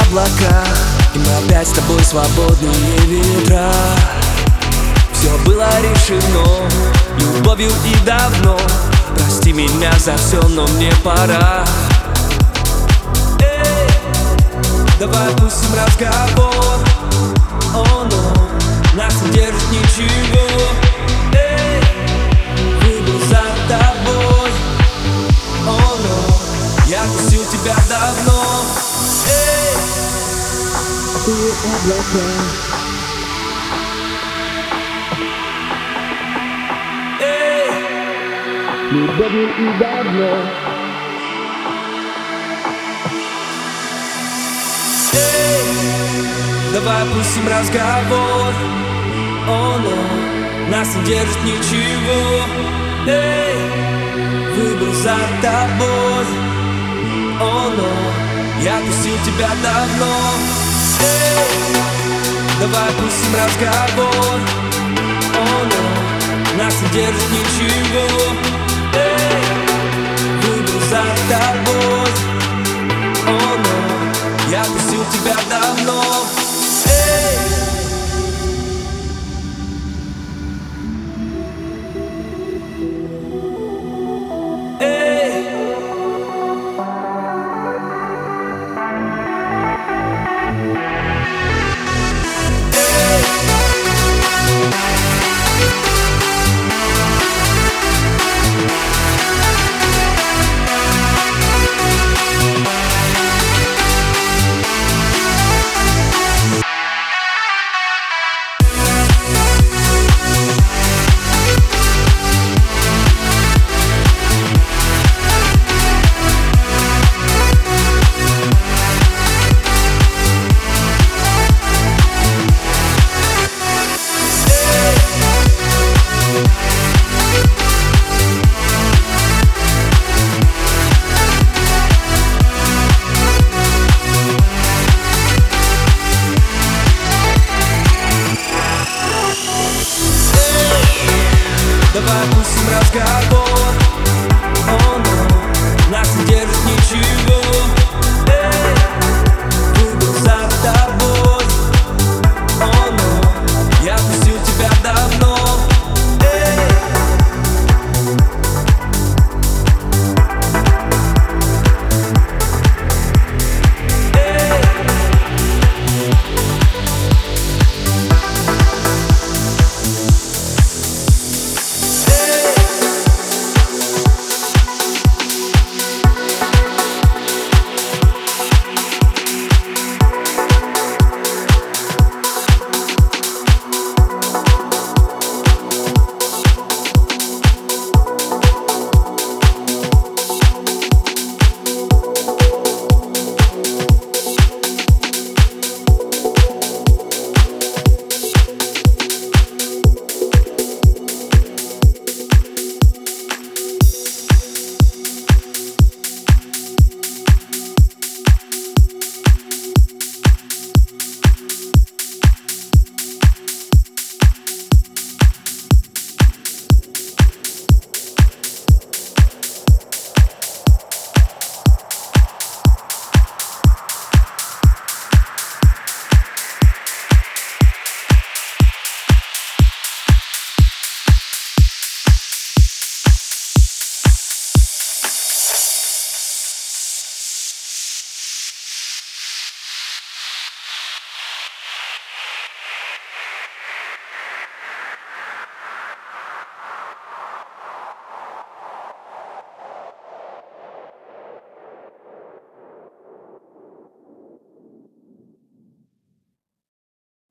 облака И мы опять с тобой свободные ветра. Все было решено любовью и давно. Прости меня за все, но мне пора. Эй, давай пустим разговор. О, но нас не держит ничего. Эй, выбор за тобой. О, я пустил тебя давно Ты облака Любовью и давно Эй, давай пустим разговор. О, но нас не держит ничего. Эй, выбор за тобой. О, но я пустил тебя давно Эй, давай пустим разговор. О, но нас не держит ничего